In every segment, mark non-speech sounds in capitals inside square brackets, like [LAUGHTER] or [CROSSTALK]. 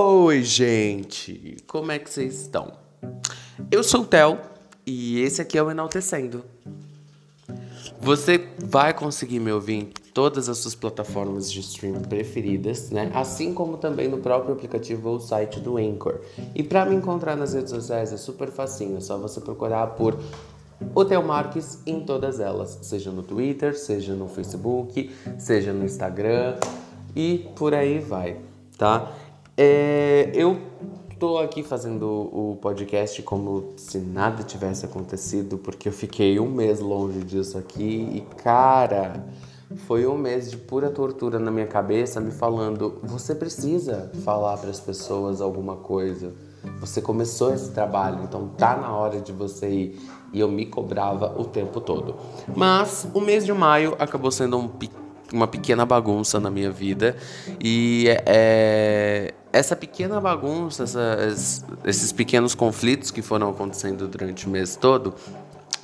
Oi, gente! Como é que vocês estão? Eu sou o Theo e esse aqui é o Enaltecendo. Você vai conseguir me ouvir em todas as suas plataformas de streaming preferidas, né? Assim como também no próprio aplicativo ou site do Anchor. E para me encontrar nas redes sociais é super facinho, é só você procurar por o Theo Marques em todas elas, seja no Twitter, seja no Facebook, seja no Instagram e por aí vai, tá? É, eu tô aqui fazendo o podcast como se nada tivesse acontecido, porque eu fiquei um mês longe disso aqui e, cara, foi um mês de pura tortura na minha cabeça, me falando: você precisa falar para as pessoas alguma coisa. Você começou esse trabalho, então tá na hora de você ir. E eu me cobrava o tempo todo. Mas o mês de maio acabou sendo um uma pequena bagunça na minha vida. E é, essa pequena bagunça, essas, esses pequenos conflitos que foram acontecendo durante o mês todo,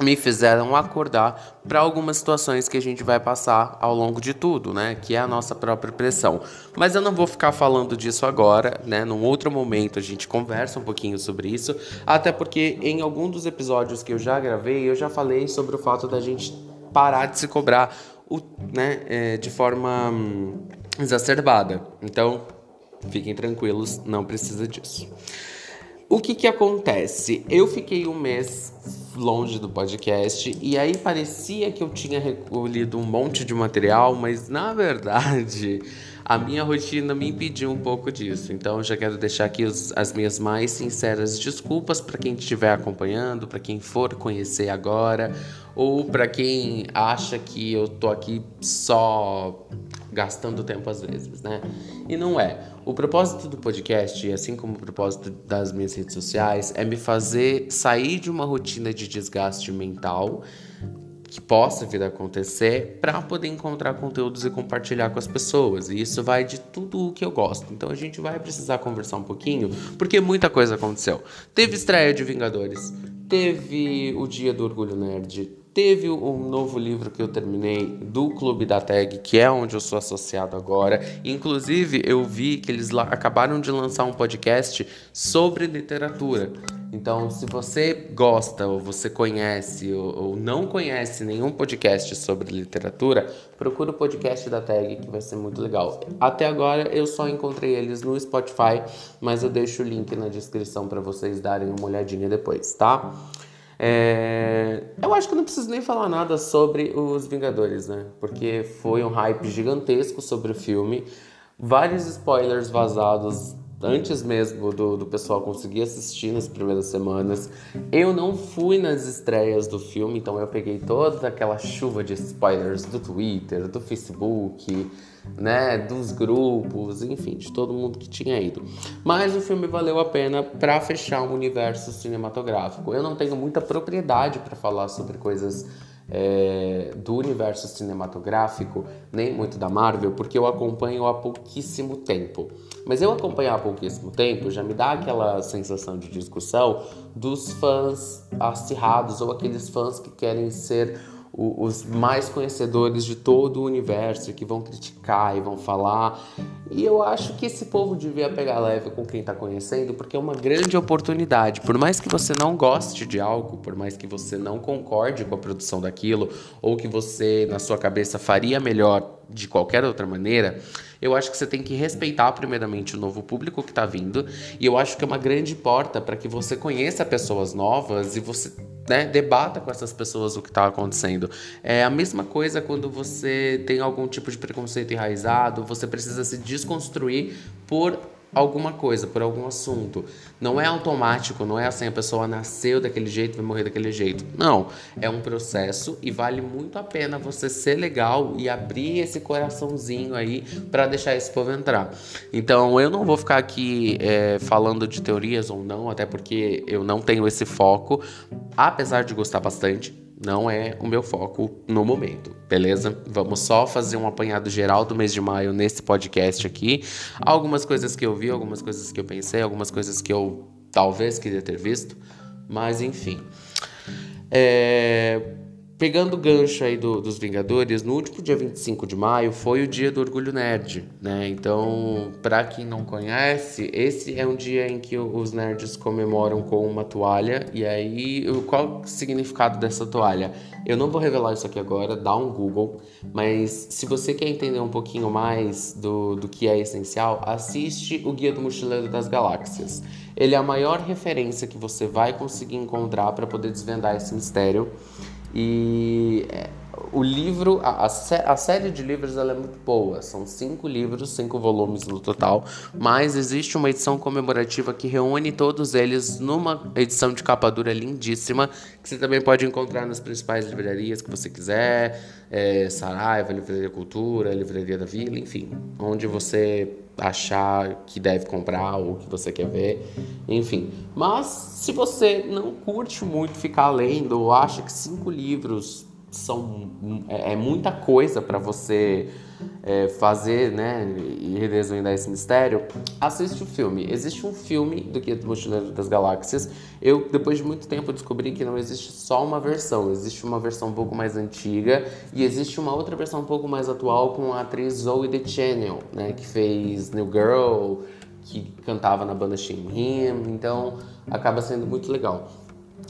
me fizeram acordar para algumas situações que a gente vai passar ao longo de tudo, né? Que é a nossa própria pressão. Mas eu não vou ficar falando disso agora, né? Num outro momento a gente conversa um pouquinho sobre isso, até porque em algum dos episódios que eu já gravei, eu já falei sobre o fato da gente parar de se cobrar o, né, é, de forma hum, exacerbada. Então, fiquem tranquilos, não precisa disso. O que que acontece? Eu fiquei um mês longe do podcast e aí parecia que eu tinha recolhido um monte de material, mas na verdade a minha rotina me impediu um pouco disso. Então já quero deixar aqui os, as minhas mais sinceras desculpas para quem estiver acompanhando, para quem for conhecer agora ou para quem acha que eu tô aqui só gastando tempo às vezes, né? E não é. O propósito do podcast, assim como o propósito das minhas redes sociais, é me fazer sair de uma rotina de desgaste mental que possa vir a acontecer para poder encontrar conteúdos e compartilhar com as pessoas. E isso vai de tudo o que eu gosto. Então a gente vai precisar conversar um pouquinho, porque muita coisa aconteceu. Teve estreia de Vingadores, teve o Dia do Orgulho Nerd, Teve um novo livro que eu terminei do Clube da Tag, que é onde eu sou associado agora. Inclusive, eu vi que eles acabaram de lançar um podcast sobre literatura. Então, se você gosta, ou você conhece, ou, ou não conhece nenhum podcast sobre literatura, procura o podcast da Tag, que vai ser muito legal. Até agora, eu só encontrei eles no Spotify, mas eu deixo o link na descrição para vocês darem uma olhadinha depois, tá? É... Eu acho que não preciso nem falar nada sobre os Vingadores, né? Porque foi um hype gigantesco sobre o filme, vários spoilers vazados antes mesmo do, do pessoal conseguir assistir nas primeiras semanas. Eu não fui nas estreias do filme, então eu peguei toda aquela chuva de spoilers do Twitter, do Facebook, né, dos grupos, enfim, de todo mundo que tinha ido. Mas o filme valeu a pena para fechar um universo cinematográfico. Eu não tenho muita propriedade para falar sobre coisas é, do universo cinematográfico, nem muito da Marvel, porque eu acompanho há pouquíssimo tempo. Mas eu acompanhar há pouquíssimo tempo já me dá aquela sensação de discussão dos fãs acirrados ou aqueles fãs que querem ser os mais conhecedores de todo o universo que vão criticar e vão falar. E eu acho que esse povo devia pegar leve com quem está conhecendo, porque é uma grande oportunidade. Por mais que você não goste de algo, por mais que você não concorde com a produção daquilo, ou que você na sua cabeça faria melhor de qualquer outra maneira, eu acho que você tem que respeitar primeiramente o novo público que está vindo, e eu acho que é uma grande porta para que você conheça pessoas novas e você né, debata com essas pessoas o que está acontecendo. É a mesma coisa quando você tem algum tipo de preconceito enraizado, você precisa se desconstruir por alguma coisa, por algum assunto. Não é automático, não é assim a pessoa nasceu daquele jeito, vai morrer daquele jeito. Não, é um processo e vale muito a pena você ser legal e abrir esse coraçãozinho aí para deixar esse povo entrar. Então eu não vou ficar aqui é, falando de teorias ou não, até porque eu não tenho esse foco, apesar de gostar bastante não é o meu foco no momento, beleza? Vamos só fazer um apanhado geral do mês de maio nesse podcast aqui. Algumas coisas que eu vi, algumas coisas que eu pensei, algumas coisas que eu talvez queria ter visto, mas enfim. É... Pegando o gancho aí do, dos Vingadores, no último dia 25 de maio foi o dia do Orgulho Nerd, né? Então, para quem não conhece, esse é um dia em que os nerds comemoram com uma toalha. E aí, qual o significado dessa toalha? Eu não vou revelar isso aqui agora, dá um Google, mas se você quer entender um pouquinho mais do, do que é essencial, assiste o Guia do Mochileiro das Galáxias. Ele é a maior referência que você vai conseguir encontrar para poder desvendar esse mistério. E é, o livro, a, a, a, série de livros ela é muito boa. São cinco livros, cinco volumes no total. Mas existe uma edição comemorativa que reúne todos eles numa edição de capa dura lindíssima. Que você também pode encontrar nas principais livrarias que você quiser. É, Saraiva, Livraria Cultura, Livraria da Vila, enfim. Onde você achar que deve comprar ou que você quer ver, enfim. Mas se você não curte muito ficar lendo ou acha que cinco livros são é, é muita coisa para você é, fazer, né, e resolver esse mistério, assiste o filme. Existe um filme do Guia do Mochileiro das Galáxias. Eu, depois de muito tempo, descobri que não existe só uma versão. Existe uma versão um pouco mais antiga e existe uma outra versão um pouco mais atual com a atriz Zoe Channel, né, que fez New Girl, que cantava na banda Shin Him. Então, acaba sendo muito legal.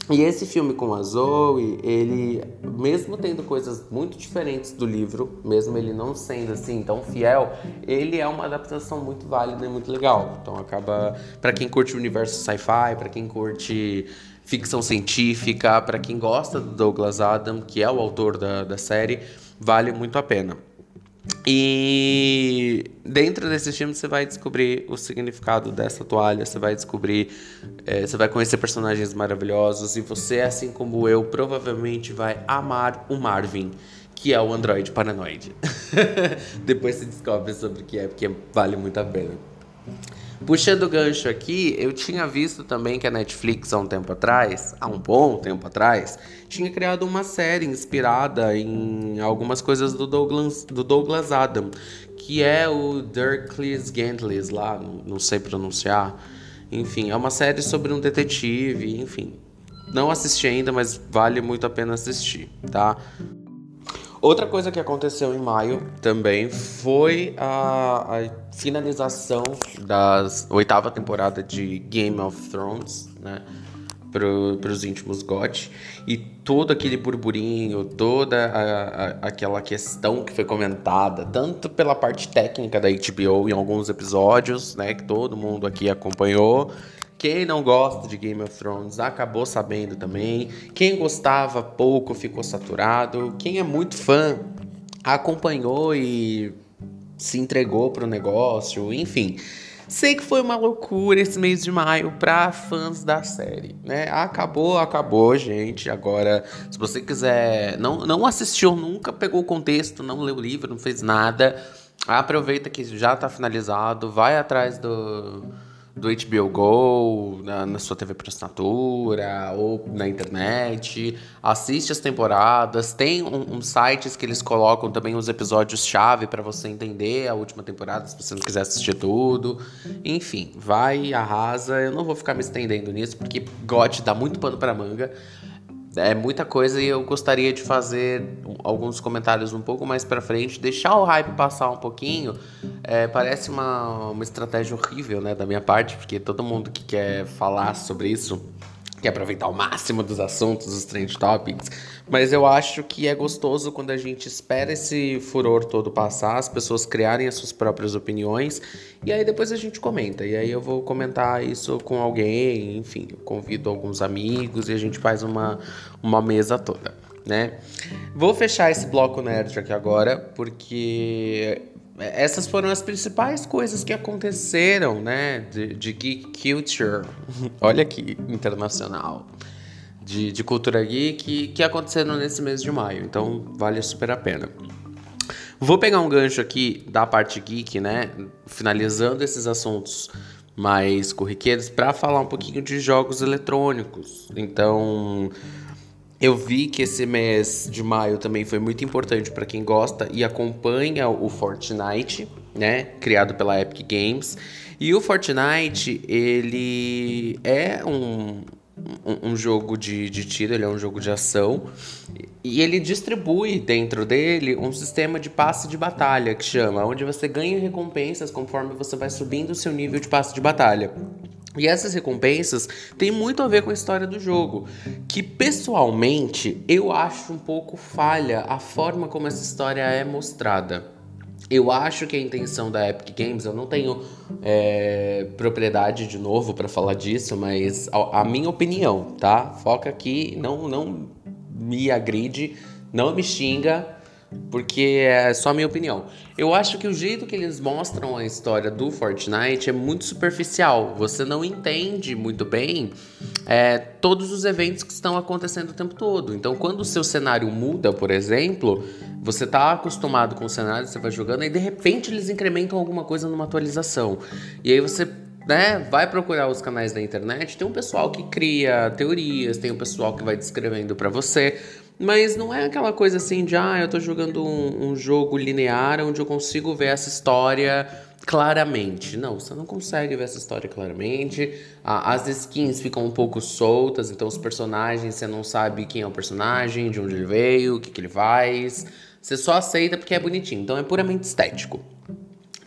E esse filme com a Zoe, ele, mesmo tendo coisas muito diferentes do livro, mesmo ele não sendo assim tão fiel, ele é uma adaptação muito válida e muito legal. Então acaba para quem curte o universo sci-fi, para quem curte ficção científica, para quem gosta do Douglas Adam, que é o autor da, da série, vale muito a pena. E dentro desses filmes você vai descobrir o significado dessa toalha, você vai descobrir, é, você vai conhecer personagens maravilhosos e você, assim como eu, provavelmente vai amar o Marvin, que é o androide paranoide. [LAUGHS] Depois você descobre sobre o que é, porque vale muito a pena. Puxando o gancho aqui, eu tinha visto também que a Netflix há um tempo atrás, há um bom tempo atrás, tinha criado uma série inspirada em algumas coisas do Douglas, do Douglas Adam, que é o Dirklis Gentles lá, não sei pronunciar. Enfim, é uma série sobre um detetive, enfim. Não assisti ainda, mas vale muito a pena assistir, tá? Outra coisa que aconteceu em maio também foi a, a finalização da oitava temporada de Game of Thrones, né? Para os íntimos GOT e todo aquele burburinho, toda a, a, aquela questão que foi comentada, tanto pela parte técnica da HBO em alguns episódios, né, que todo mundo aqui acompanhou, quem não gosta de Game of Thrones acabou sabendo também. Quem gostava pouco ficou saturado. Quem é muito fã acompanhou e se entregou pro negócio, enfim. Sei que foi uma loucura esse mês de maio para fãs da série, né? Acabou, acabou, gente. Agora, se você quiser, não, não assistiu nunca, pegou o contexto, não leu o livro, não fez nada, aproveita que já tá finalizado, vai atrás do do HBO Go, na, na, sua TV por assinatura ou na internet. Assiste as temporadas. Tem uns um, um sites que eles colocam também os episódios-chave para você entender a última temporada, se você não quiser assistir tudo. Enfim, vai, arrasa. Eu não vou ficar me estendendo nisso, porque GOT dá muito pano para manga é muita coisa e eu gostaria de fazer alguns comentários um pouco mais para frente, deixar o hype passar um pouquinho. É, parece uma, uma estratégia horrível, né, da minha parte, porque todo mundo que quer falar sobre isso quer aproveitar o máximo dos assuntos, dos trend topics, mas eu acho que é gostoso quando a gente espera esse furor todo passar, as pessoas criarem as suas próprias opiniões, e aí depois a gente comenta. E aí eu vou comentar isso com alguém, enfim, eu convido alguns amigos e a gente faz uma, uma mesa toda, né? Vou fechar esse bloco nerd aqui agora, porque essas foram as principais coisas que aconteceram, né? De, de geek culture, [LAUGHS] olha aqui, internacional, de, de cultura geek que aconteceram nesse mês de maio. Então vale super a pena. Vou pegar um gancho aqui da parte geek, né? Finalizando esses assuntos mais corriqueiros para falar um pouquinho de jogos eletrônicos. Então eu vi que esse mês de maio também foi muito importante para quem gosta e acompanha o Fortnite, né, criado pela Epic Games. E o Fortnite, ele é um um, um jogo de, de tiro, ele é um jogo de ação. E ele distribui dentro dele um sistema de passe de batalha, que chama, onde você ganha recompensas conforme você vai subindo o seu nível de passe de batalha. E essas recompensas têm muito a ver com a história do jogo, que pessoalmente eu acho um pouco falha a forma como essa história é mostrada. Eu acho que a intenção da Epic Games, eu não tenho é, propriedade de novo para falar disso, mas a, a, minha opinião, tá? Foca aqui, não, não me agride, não me xinga, porque é só a minha opinião. Eu acho que o jeito que eles mostram a história do Fortnite é muito superficial. Você não entende muito bem é, todos os eventos que estão acontecendo o tempo todo. Então, quando o seu cenário muda, por exemplo, você tá acostumado com o cenário, você vai jogando, e de repente eles incrementam alguma coisa numa atualização. E aí você né, vai procurar os canais da internet, tem um pessoal que cria teorias, tem um pessoal que vai descrevendo para você, mas não é aquela coisa assim de, ah, eu tô jogando um, um jogo linear onde eu consigo ver essa história claramente. Não, você não consegue ver essa história claramente. As skins ficam um pouco soltas, então os personagens você não sabe quem é o personagem, de onde ele veio, o que, que ele faz. Você só aceita porque é bonitinho. Então é puramente estético.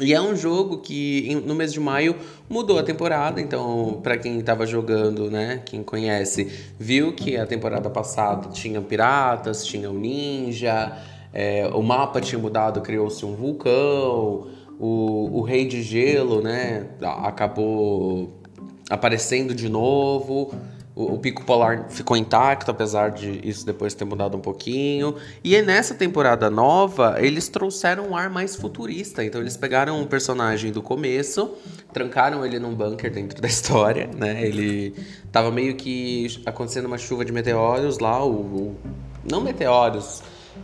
E é um jogo que no mês de maio mudou a temporada, então para quem estava jogando, né, quem conhece, viu que a temporada passada tinha piratas, tinha o ninja, é, o mapa tinha mudado, criou-se um vulcão, o, o rei de gelo, né, acabou aparecendo de novo. O, o, pico polar ficou intacto, apesar de isso depois ter mudado um pouquinho. E nessa temporada nova, eles trouxeram um ar mais futurista. Então eles pegaram um personagem do começo, trancaram ele num bunker dentro [LAUGHS] da história, né? Ele tava meio que acontecendo uma chuva de meteoros lá, o, o não meteoros,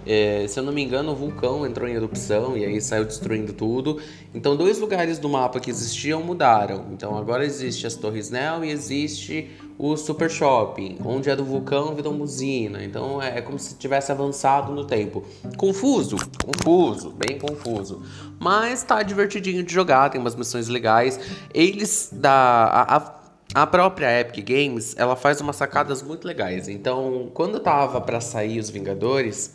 é, se eu não me engano, o vulcão entrou em erupção e aí saiu destruindo tudo. Então, dois lugares do mapa que existiam mudaram. Então, agora existe as Torres Nell e existe o Super Shopping, onde é do vulcão virou usina. Então, é, é como se tivesse avançado no tempo. Confuso, confuso, bem confuso. Mas tá divertidinho de jogar, tem umas missões legais. Eles da a, a a própria Epic Games, ela faz umas sacadas muito legais. Então, quando tava para sair os Vingadores,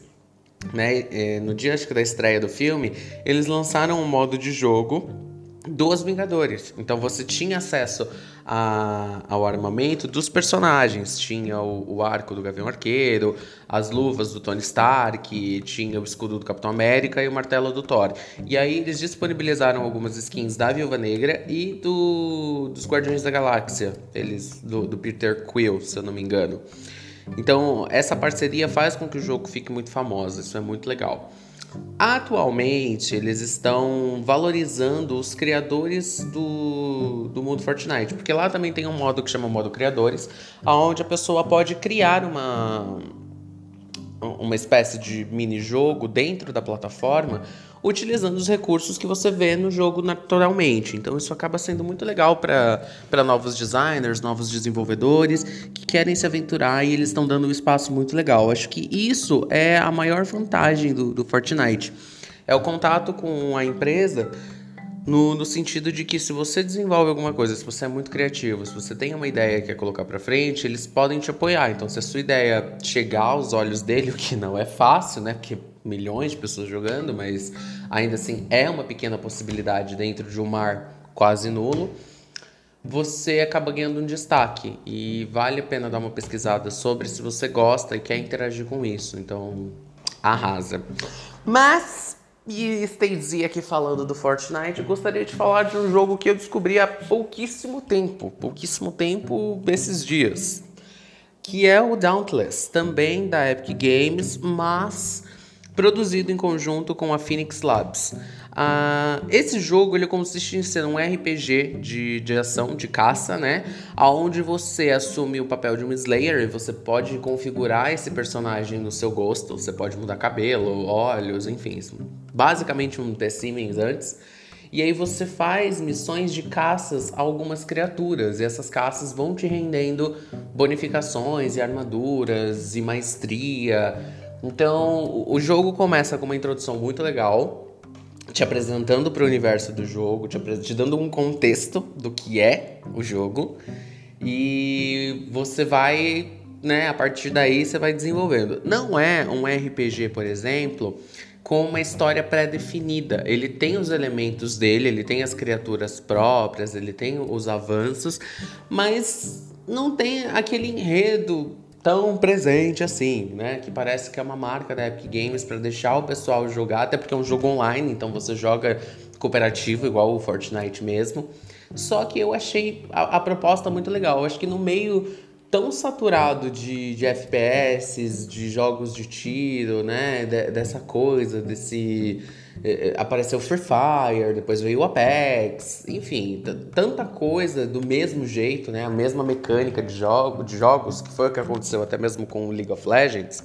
né, no dia acho que da estreia do filme, eles lançaram um modo de jogo dos Vingadores. Então você tinha acesso a, ao armamento dos personagens. Tinha o, o, arco do Gavião Arqueiro, as luvas do Tony Stark, tinha o escudo do Capitão América e o martelo do Thor. E aí eles disponibilizaram algumas skins da Viúva Negra e do, dos Guardiões da Galáxia. Eles, do, do Peter Quill, se eu não me engano. Então, essa parceria faz com que o jogo fique muito famoso, isso é muito legal. Atualmente, eles estão valorizando os criadores do, do mundo Fortnite, porque lá também tem um modo que chama modo criadores, onde a pessoa pode criar uma, uma espécie de mini jogo dentro da plataforma utilizando os recursos que você vê no jogo naturalmente. Então isso acaba sendo muito legal para novos designers, novos desenvolvedores que querem se aventurar e eles estão dando um espaço muito legal. Acho que isso é a maior vantagem do, do Fortnite. É o contato com a empresa no, no, sentido de que se você desenvolve alguma coisa, se você é muito criativo, se você tem uma ideia que quer colocar para frente, eles podem te apoiar. Então, se a sua ideia chegar aos olhos dele, [LAUGHS] o que não é fácil, né? Porque milhões de pessoas jogando, mas ainda assim é uma pequena possibilidade dentro de um mar quase nulo, você acaba ganhando um destaque e vale a pena dar uma pesquisada sobre se você gosta e quer interagir com isso. Então, arrasa. Mas e estendi aqui falando do Fortnite, eu gostaria de falar de um jogo que eu descobri há pouquíssimo tempo, pouquíssimo tempo esses dias, que é o Dauntless, também da Epic Games, mas produzido em conjunto com a Phoenix Labs. Uh, esse jogo ele consiste em ser um RPG de, de ação, de caça, né? Onde você assume o papel de um Slayer e você pode configurar esse personagem no seu gosto. Você pode mudar cabelo, olhos, enfim. Basicamente um The Siemens antes. E aí você faz missões de caças a algumas criaturas. E essas caças vão te rendendo bonificações e armaduras e maestria então, o jogo começa com uma introdução muito legal, te apresentando para o universo do jogo, te, te, dando um contexto do que é o jogo. e você vai, né, a partir daí você vai desenvolvendo. Não é um RPG, por exemplo, com uma história pré-definida. Ele tem os elementos dele, ele tem as criaturas próprias, ele tem os avanços, mas não tem aquele enredo tão presente assim, né? Que parece que é uma marca da Epic Games para deixar o pessoal jogar, até porque é um jogo online, então você joga cooperativo igual o Fortnite mesmo. Só que eu achei a, a proposta muito legal. Eu acho que no meio tão saturado de, de FPS, de jogos de tiro, né? De, dessa coisa, desse. Eh, apareceu Free Fire, depois veio o Apex, enfim, tanta coisa do mesmo jeito, né? A mesma mecânica de, jogo, de jogos, que foi o que aconteceu até mesmo com o League of Legends.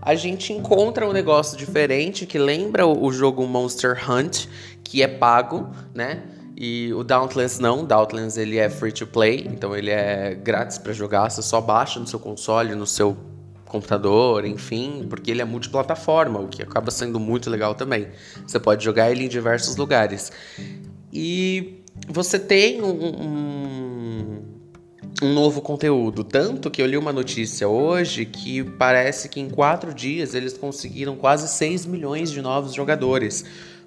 A gente encontra um negócio diferente que lembra o jogo Monster Hunt, que é pago, né? E o Dauntless não, o Dauntless ele é free to play, então ele é grátis para jogar, você só baixa no seu console, no seu computador, enfim, porque ele é multiplataforma, o que acaba sendo muito legal também. Você pode jogar ele em diversos lugares. E você tem um, um, um novo conteúdo, tanto que eu li uma notícia hoje que parece que em quatro dias eles conseguiram quase 6 milhões de novos jogadores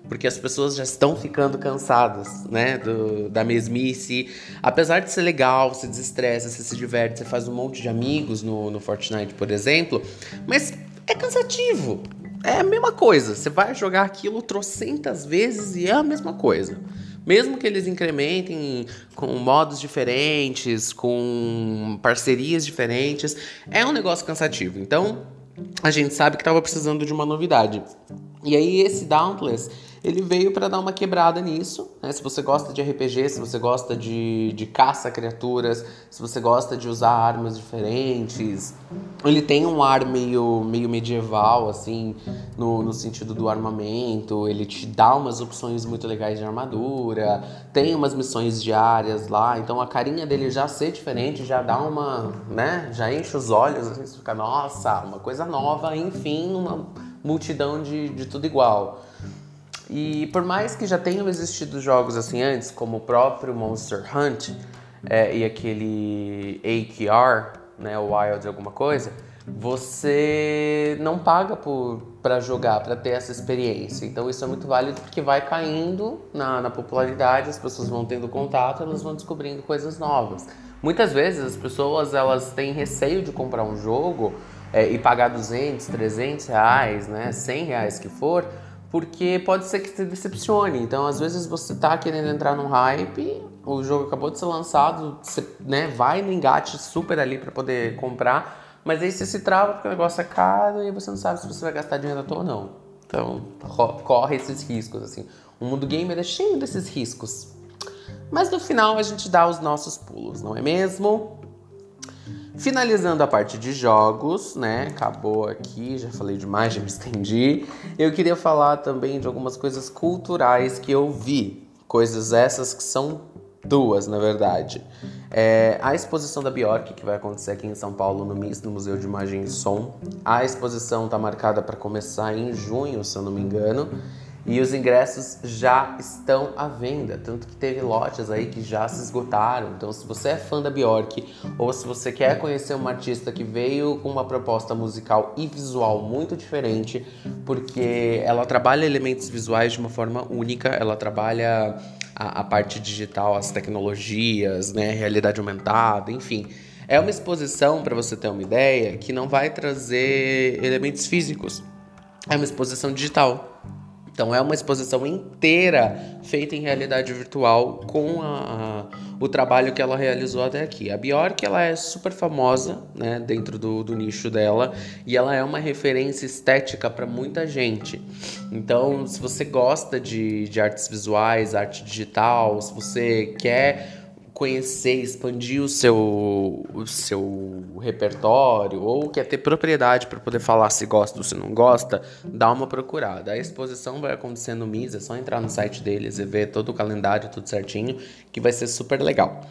porque as pessoas já estão ficando cansadas, né, do, da mesmice. Apesar de ser legal, se desestressa, você se diverte, você faz um monte de amigos no, no Fortnite, por exemplo, mas é cansativo. É a mesma coisa. Você vai jogar aquilo trocentas vezes e é a mesma coisa. Mesmo que eles incrementem com modos diferentes, com parcerias diferentes, é um negócio cansativo. Então, a gente sabe que estava precisando de uma novidade. E aí esse Dauntless ele veio para dar uma quebrada nisso. Né? Se você gosta de RPG, se você gosta de, de caça criaturas, se você gosta de usar armas diferentes, ele tem um ar meio, meio medieval, assim, no, no sentido do armamento. Ele te dá umas opções muito legais de armadura, tem umas missões diárias lá. Então a carinha dele já ser diferente já dá uma, né? Já enche os olhos, assim, você fica, nossa, uma coisa nova, enfim, uma multidão de, de tudo igual. E por mais que já tenham existido jogos assim antes, como o próprio Monster Hunt é, e aquele AQR, né, o Wild alguma coisa, você não paga para jogar, para ter essa experiência. Então isso é muito válido porque vai caindo na, na popularidade, as pessoas vão tendo contato, elas vão descobrindo coisas novas. Muitas vezes as pessoas elas têm receio de comprar um jogo é, e pagar 200, 300 reais, né, 100 reais que for, porque pode ser que se decepcione. Então, às vezes você tá querendo entrar num hype, o jogo acabou de ser lançado, você né, vai no engate super ali para poder comprar, mas aí você se trava porque o negócio é caro e você não sabe se você vai gastar dinheiro à toa ou não. Então, corre esses riscos, assim. O mundo gamer é cheio desses riscos. Mas no final a gente dá os nossos pulos, não é mesmo? Finalizando a parte de jogos, né? Acabou aqui, já falei demais, já me estendi. Eu queria falar também de algumas coisas culturais que eu vi. Coisas essas que são duas, na verdade. É, a exposição da Bjork, que vai acontecer aqui em São Paulo, no MIS, no Museu de Imagem e Som. A exposição está marcada para começar em junho, se eu não me engano. E os ingressos já estão à venda, tanto que teve lotes aí que já se esgotaram. Então, se você é fã da Bjork ou se você quer conhecer uma artista que veio com uma proposta musical e visual muito diferente, porque ela trabalha elementos visuais de uma forma única, ela trabalha a, a parte digital, as tecnologias, né, realidade aumentada, enfim. É uma exposição, para você ter uma ideia, que não vai trazer elementos físicos. É uma exposição digital. Então é uma exposição inteira feita em realidade virtual com a, a, o trabalho que ela realizou até aqui. A Bjork ela é super famosa né, dentro do, do nicho dela e ela é uma referência estética para muita gente. Então, se você gosta de, de artes visuais, arte digital, se você quer conhecer, expandir o seu, o seu repertório ou quer ter propriedade para poder falar se gosta ou se não gosta, dá uma procurada. A exposição vai acontecer no MIS, é só entrar no site deles e ver todo o calendário, tudo certinho, que vai ser super legal.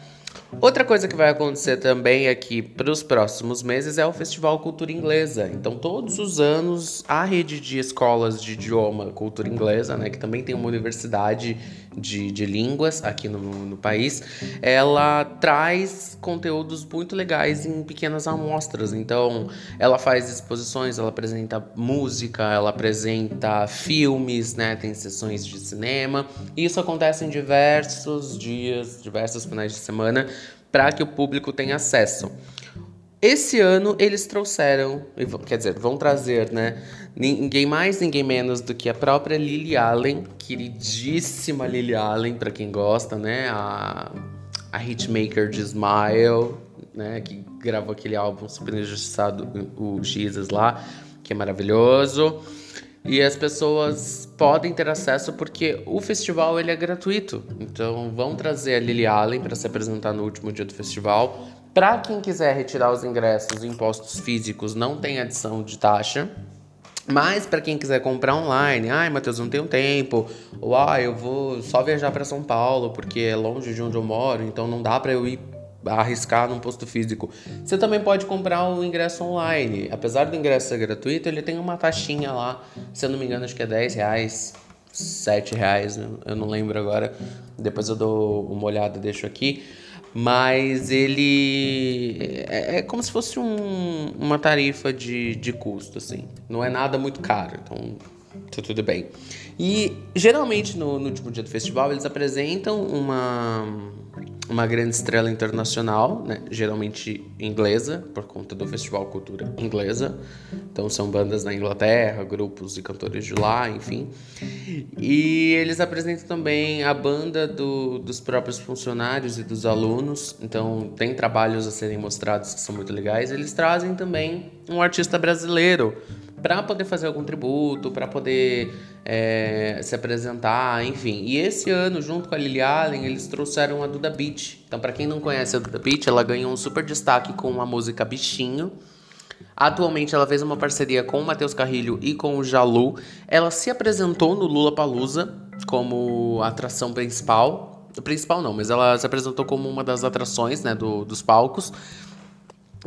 Outra coisa que vai acontecer também aqui para os próximos meses é o Festival Cultura Inglesa. Então, todos os anos, a rede de escolas de idioma cultura inglesa, né, que também tem uma universidade de, de línguas aqui no, no país, ela traz conteúdos muito legais em pequenas amostras. Então, ela faz exposições, ela apresenta música, ela apresenta filmes, né, tem sessões de cinema. E isso acontece em diversos dias, diversos finais de semana para que o público tenha acesso. Esse ano eles trouxeram, quer dizer, vão trazer, né? Ninguém mais, ninguém menos do que a própria Lily Allen, queridíssima Lily Allen, para quem gosta, né? A, a hitmaker de Smile, né? Que gravou aquele álbum super injustiçado, o Jesus lá, que é maravilhoso. E as pessoas podem ter acesso porque o festival ele é gratuito. Então vão trazer a Lily Allen para se apresentar no último dia do festival. Para quem quiser retirar os ingressos impostos físicos, não tem adição de taxa. Mas para quem quiser comprar online, ai, Matheus, não tenho tempo, ou ah, eu vou só viajar para São Paulo porque é longe de onde eu moro, então não dá para eu ir arriscar num posto físico. Você também pode comprar o ingresso online. Apesar do ingresso ser gratuito, ele tem uma taxinha lá. Se eu não me engano, acho que é 10 reais, 7 reais, eu não lembro agora. Depois eu dou uma olhada, deixo aqui. Mas ele é, é como se fosse um, uma tarifa de, de custo, assim. Não é nada muito caro, então tá tudo bem. E geralmente no, no último dia do festival eles apresentam uma uma grande estrela internacional, né? geralmente inglesa, por conta do Festival Cultura Inglesa. Então são bandas da Inglaterra, grupos e cantores de lá, enfim. E eles apresentam também a banda do, dos próprios funcionários e dos alunos. Então tem trabalhos a serem mostrados que são muito legais. Eles trazem também um artista brasileiro para poder fazer algum tributo, para poder é, se apresentar, enfim. E esse ano, junto com a Lily Allen, eles trouxeram a Duda Beat. Então, para quem não conhece a Duda Beat, ela ganhou um super destaque com a música Bichinho. Atualmente ela fez uma parceria com o Matheus Carrilho e com o Jalu. Ela se apresentou no Lula Palusa como atração principal. Principal não, mas ela se apresentou como uma das atrações né, do, dos palcos.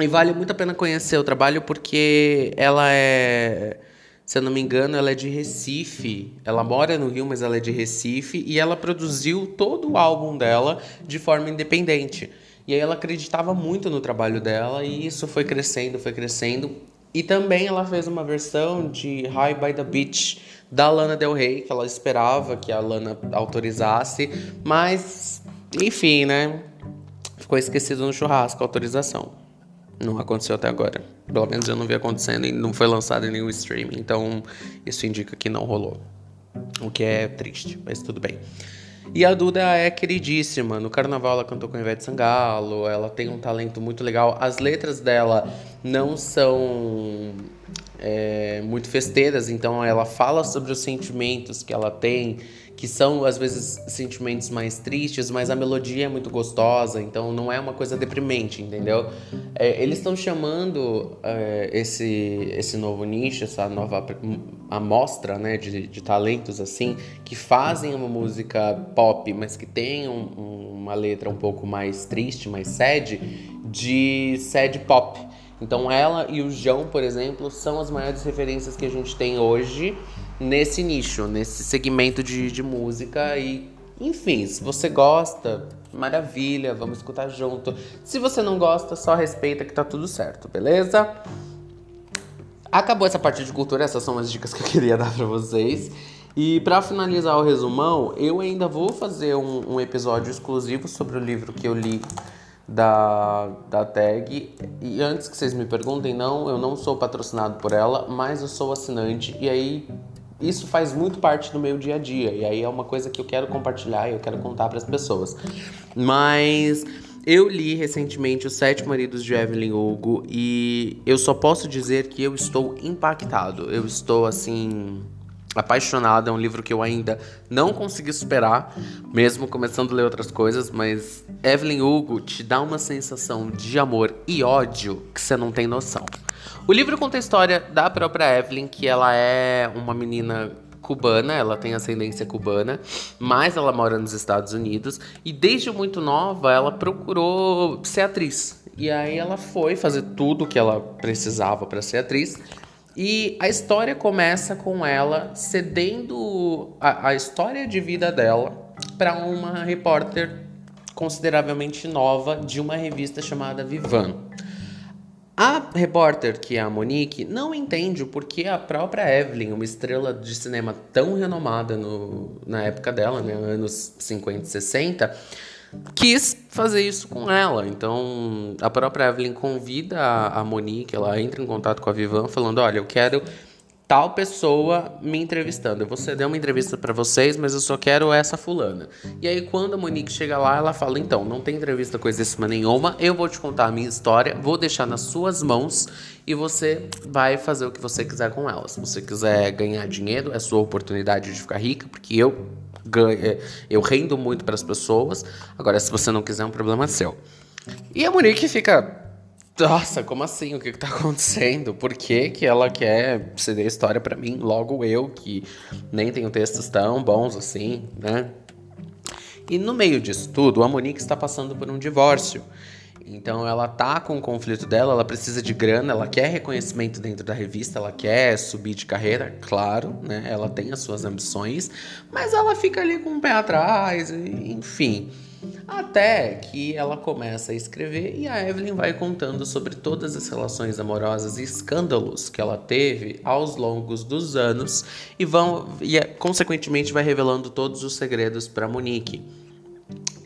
E vale muito a pena conhecer o trabalho porque ela é, se eu não me engano, ela é de Recife. Ela mora no Rio, mas ela é de Recife e ela produziu todo o álbum dela de forma independente. E aí ela acreditava muito no trabalho dela e isso foi crescendo, foi crescendo. E também ela fez uma versão de High by the Beach da Lana Del Rey, que ela esperava que a Lana autorizasse, mas enfim, né? Ficou esquecido no churrasco a autorização. Não aconteceu até agora. Pelo menos eu não vi acontecendo e não foi lançado em nenhum streaming. Então isso indica que não rolou. O que é triste, mas tudo bem. E a Duda é queridíssima. No carnaval ela cantou com a Ivete Sangalo. Ela tem um talento muito legal. As letras dela não são é, muito festeiras, então ela fala sobre os sentimentos que ela tem que são às vezes sentimentos mais tristes, mas a melodia é muito gostosa, então não é uma coisa deprimente, entendeu? É, eles estão chamando é, esse, esse novo nicho, essa nova amostra né, de, de talentos assim, que fazem uma música pop, mas que tem um, um, uma letra um pouco mais triste, mais sad, de sad pop. Então ela e o João, por exemplo, são as maiores referências que a gente tem hoje nesse nicho, nesse segmento de, de música e enfim, se você gosta, maravilha, vamos escutar junto. Se você não gosta, só respeita que tá tudo certo, beleza? Acabou essa parte de cultura, essas são as dicas que eu [LAUGHS] queria dar para vocês. E para finalizar o resumão, eu ainda vou fazer um, um, episódio exclusivo sobre o livro que eu li da, da tag. E antes que vocês me perguntem, não, eu não sou patrocinado por ela, mas eu sou assinante. E aí isso faz muito parte do meu dia a dia. E aí é uma coisa que eu quero compartilhar e eu quero contar para as pessoas. Mas eu li recentemente Os Sete Maridos de Evelyn Hugo e eu só posso dizer que eu estou impactado. Eu estou assim apaixonado. É um livro que eu ainda não consegui superar, mesmo começando a ler outras coisas, mas Evelyn Hugo te dá uma sensação de amor e ódio que você não tem noção. O livro conta a história da própria Evelyn, que ela é uma menina cubana, ela tem ascendência cubana, mas ela mora nos Estados Unidos e desde muito nova ela procurou ser atriz. E aí ela foi fazer tudo que ela precisava para ser atriz. E a história começa com ela cedendo a, a história de vida dela para uma repórter consideravelmente nova de uma revista chamada Vivan. A repórter, que é a Monique, não entende o porquê a própria Evelyn, uma estrela de cinema tão renomada no, na época dela, né, anos 50 e 60, quis fazer isso com ela. Então, a própria Evelyn convida a, Monique, ela entra em contato com a Vivan, falando: Olha, eu quero tal pessoa me entrevistando. Eu vou ceder uma entrevista para vocês, mas eu só quero essa fulana. E aí, quando a Monique chega lá, ela fala: Então, não tem entrevista coisíssima nenhuma, eu vou te contar a minha história, vou deixar nas suas mãos e você vai fazer o que você quiser com ela. Se você quiser ganhar dinheiro, é sua oportunidade de ficar rica, porque eu é, eu rendo muito para as pessoas. Agora, se você não quiser, é um problema seu. E a Monique fica nossa, como assim? O que, que tá acontecendo? Por que, que ela quer ceder a história para mim? Logo eu, que nem tenho textos tão bons assim, né? E no meio disso tudo, a Monique está passando por um divórcio. Então ela tá com o conflito dela, ela precisa de grana, ela quer reconhecimento dentro da revista, ela quer subir de carreira, claro, né? Ela tem as suas ambições, mas ela fica ali com o pé atrás, enfim. Até que ela começa a escrever e a Evelyn vai contando sobre todas as relações amorosas e escândalos que ela teve aos longos dos anos e vão e consequentemente vai revelando todos os segredos para Monique.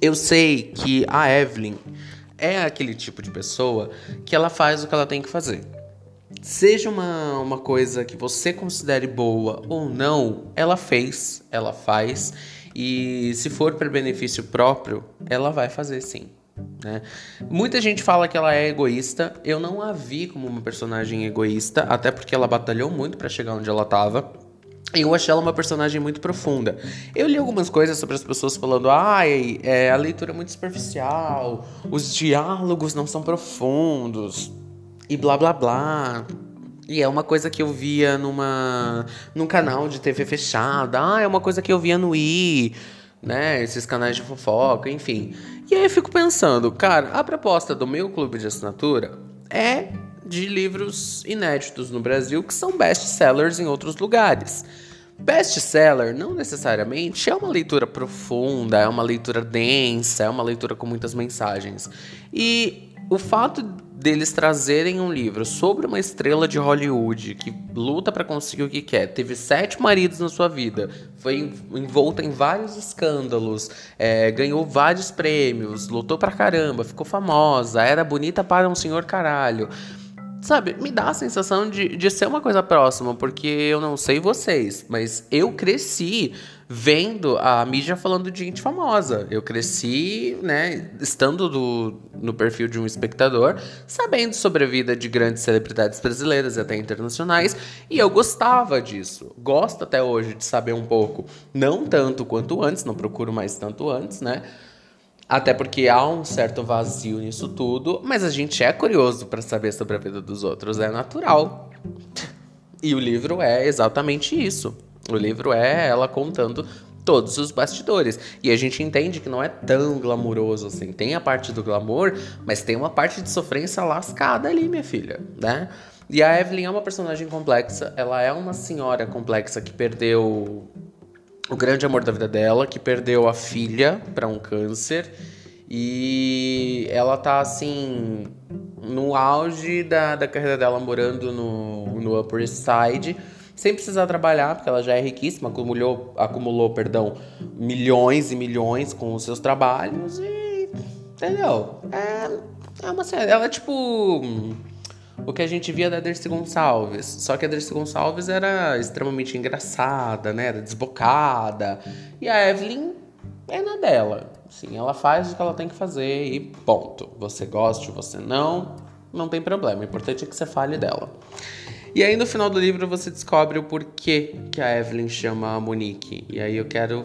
Eu sei que a Evelyn é aquele tipo de pessoa que ela faz o que ela tem que fazer. Seja uma, uma coisa que você considere boa ou não, ela fez, ela faz e se for para benefício próprio, ela vai fazer sim. Né? Muita gente fala que ela é egoísta. Eu não a vi como uma personagem egoísta, até porque ela batalhou muito para chegar onde ela estava. Eu achei ela uma personagem muito profunda. Eu li algumas coisas sobre as pessoas falando: ai, é, a leitura é muito superficial, os diálogos não são profundos, e blá blá blá. E é uma coisa que eu via numa num canal de TV fechada. Ah, é uma coisa que eu via no i, né? Esses canais de fofoca, enfim. E aí eu fico pensando, cara, a proposta do meu clube de assinatura é de livros inéditos no Brasil que são best-sellers em outros lugares. Best-seller não necessariamente é uma leitura profunda, é uma leitura densa, é uma leitura com muitas mensagens. E o fato deles trazerem um livro sobre uma estrela de Hollywood que luta para conseguir o que quer, teve sete maridos na sua vida, foi envolta em vários escândalos, é, ganhou vários prêmios, lutou pra caramba, ficou famosa, era bonita para um senhor caralho. Sabe, me dá a sensação de, de ser uma coisa próxima, porque eu não sei vocês, mas eu cresci vendo a mídia falando de gente famosa. Eu cresci, né, estando do, no perfil de um espectador, sabendo sobre a vida de grandes celebridades brasileiras e até internacionais, e eu gostava disso. Gosto até hoje de saber um pouco, não tanto quanto antes, não procuro mais tanto antes, né? Até porque há um certo vazio nisso tudo, mas a gente é curioso para saber sobre a vida dos outros, é natural. E o livro é exatamente isso. O livro é ela contando todos os bastidores. E a gente entende que não é tão glamuroso assim. Tem a parte do glamour, mas tem uma parte de sofrência lascada ali, minha filha, né? E a Evelyn é uma personagem complexa, ela é uma senhora complexa que perdeu o grande amor da vida dela, que perdeu a filha para um câncer e ela tá assim no auge da, da carreira dela morando no, no Upper East Side sem precisar trabalhar, porque ela já é riquíssima, acumulou, acumulou perdão, milhões e milhões com os seus trabalhos e. Entendeu? É, é uma série. Ela é tipo o que a gente via da Dercy Gonçalves. Só que a Dercy Gonçalves era extremamente engraçada, né? Era desbocada. E a Evelyn é na dela. Sim, ela faz o que ela tem que fazer e ponto. Você goste, você não, não tem problema. O importante é que você fale dela. E aí no final do livro você descobre o porquê que a Evelyn chama a Monique. E aí eu quero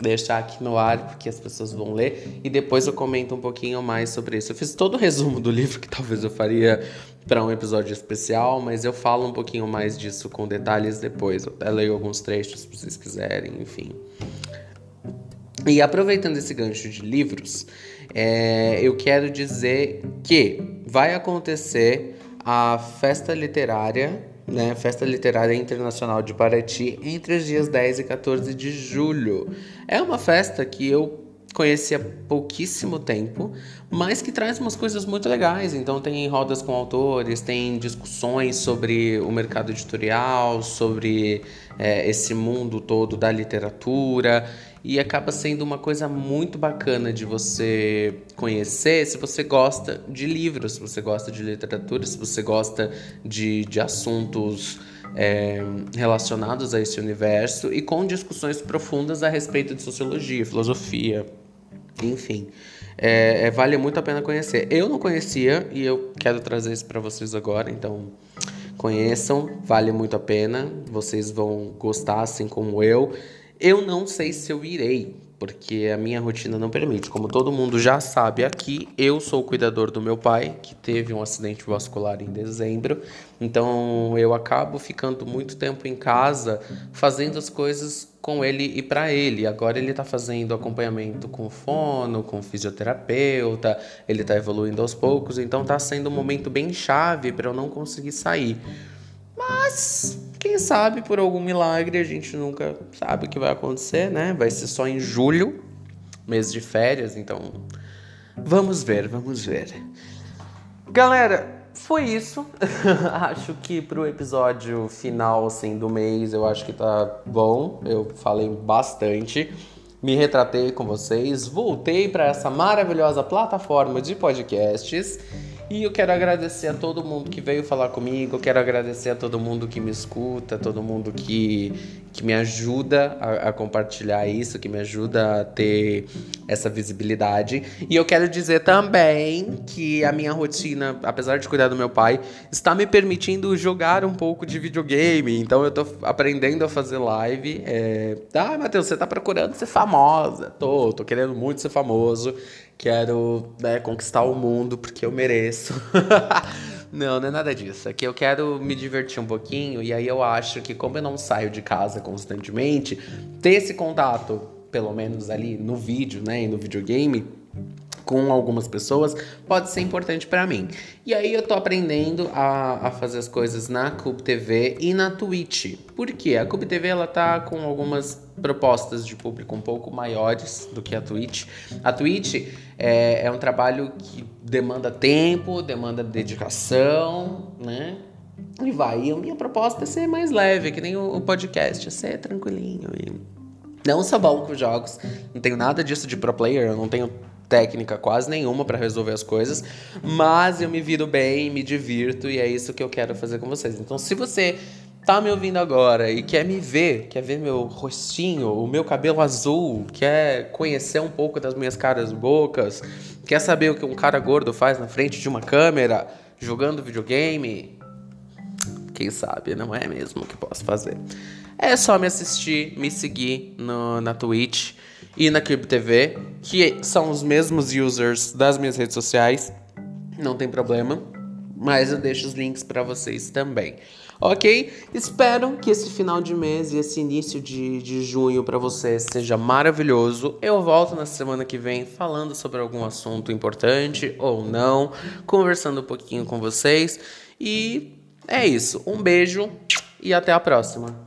deixar aqui no ar, porque as pessoas vão ler, e depois eu comento um pouquinho mais sobre isso. Eu fiz todo o resumo do livro, que talvez eu faria para um episódio especial, mas eu falo um pouquinho mais disso com detalhes depois. Eu até leio alguns trechos se vocês quiserem, enfim. E aproveitando esse gancho de livros, é, eu quero dizer que vai acontecer a festa literária, né? Festa Literária Internacional de Paraty entre os dias 10 e 14 de julho. É uma festa que eu conheci há pouquíssimo tempo, mas que traz umas coisas muito legais. Então tem rodas com autores, tem discussões sobre o mercado editorial, sobre é, esse mundo todo da literatura e acaba sendo uma coisa muito bacana de você conhecer se você gosta de livros, se você gosta de literatura, se você gosta de, de assuntos é, relacionados a esse universo e com discussões profundas a respeito de sociologia, filosofia, enfim, é, é, vale muito a pena conhecer. Eu não conhecia e eu quero trazer isso para vocês agora, então conheçam, vale muito a pena. Vocês vão gostar, assim como eu. Eu não sei se eu irei, porque a minha rotina não permite. Como todo mundo já sabe aqui, eu sou o cuidador do meu pai, que teve um acidente vascular em dezembro. Então eu acabo ficando muito tempo em casa fazendo as coisas com ele e para ele. Agora ele está fazendo acompanhamento com fono, com fisioterapeuta, ele está evoluindo aos poucos, então está sendo um momento bem chave para eu não conseguir sair. Mas quem sabe por algum milagre a gente nunca sabe o que vai acontecer, né? Vai ser só em julho, mês de férias, então vamos ver, vamos ver. Galera, foi isso. [LAUGHS] acho que pro episódio final assim do mês, eu acho que tá bom. Eu falei bastante. Me retratei com vocês, voltei para essa maravilhosa plataforma de podcasts e eu quero agradecer a todo mundo que veio falar comigo, eu quero agradecer a todo mundo que me escuta, todo mundo que, que me ajuda a, a, compartilhar isso, que me ajuda a ter essa visibilidade. E eu quero dizer também que a minha rotina, apesar de cuidar do meu pai, está me permitindo jogar um pouco de videogame. Então eu tô aprendendo a fazer live. É... Ah, Matheus, você tá procurando ser famosa. Tô, tô querendo muito ser famoso. Quero né, conquistar o mundo porque eu mereço. [LAUGHS] não, não é nada disso. É que eu quero me divertir um pouquinho e aí eu acho que, como eu não saio de casa constantemente, ter esse contato, pelo menos ali no vídeo, né, e no videogame, com algumas pessoas pode ser importante para mim. E aí eu tô aprendendo a, a fazer as coisas na Cube TV e na Twitch. Por quê? A Cube TV ela tá com algumas propostas de público um pouco maiores do que a Twitch. A Twitch é, é um trabalho que demanda tempo, demanda dedicação, né? E vai. E a minha proposta é ser mais leve, que nem o, o podcast, é ser tranquilinho e não sou bom com jogos, não tenho nada disso de pro player, eu não tenho técnica quase nenhuma para resolver as coisas, mas eu me viro bem, me divirto e é isso que eu quero fazer com vocês. Então, se você tá me ouvindo agora e quer me ver, quer ver meu rostinho, o meu cabelo azul, quer conhecer um pouco das minhas caras bocas, quer saber o que um cara gordo faz na frente de uma câmera jogando videogame, quem sabe, não é mesmo que posso fazer? É só me assistir, me seguir no, na Twitch e na Cube TV, que são os mesmos users das minhas redes sociais. Não tem problema, mas eu deixo os links para vocês também. Ok? Espero que esse final de mês e esse início de, de junho para você seja maravilhoso. Eu volto na semana que vem falando sobre algum assunto importante ou não, conversando um pouquinho com vocês. E é isso. Um beijo e até a próxima.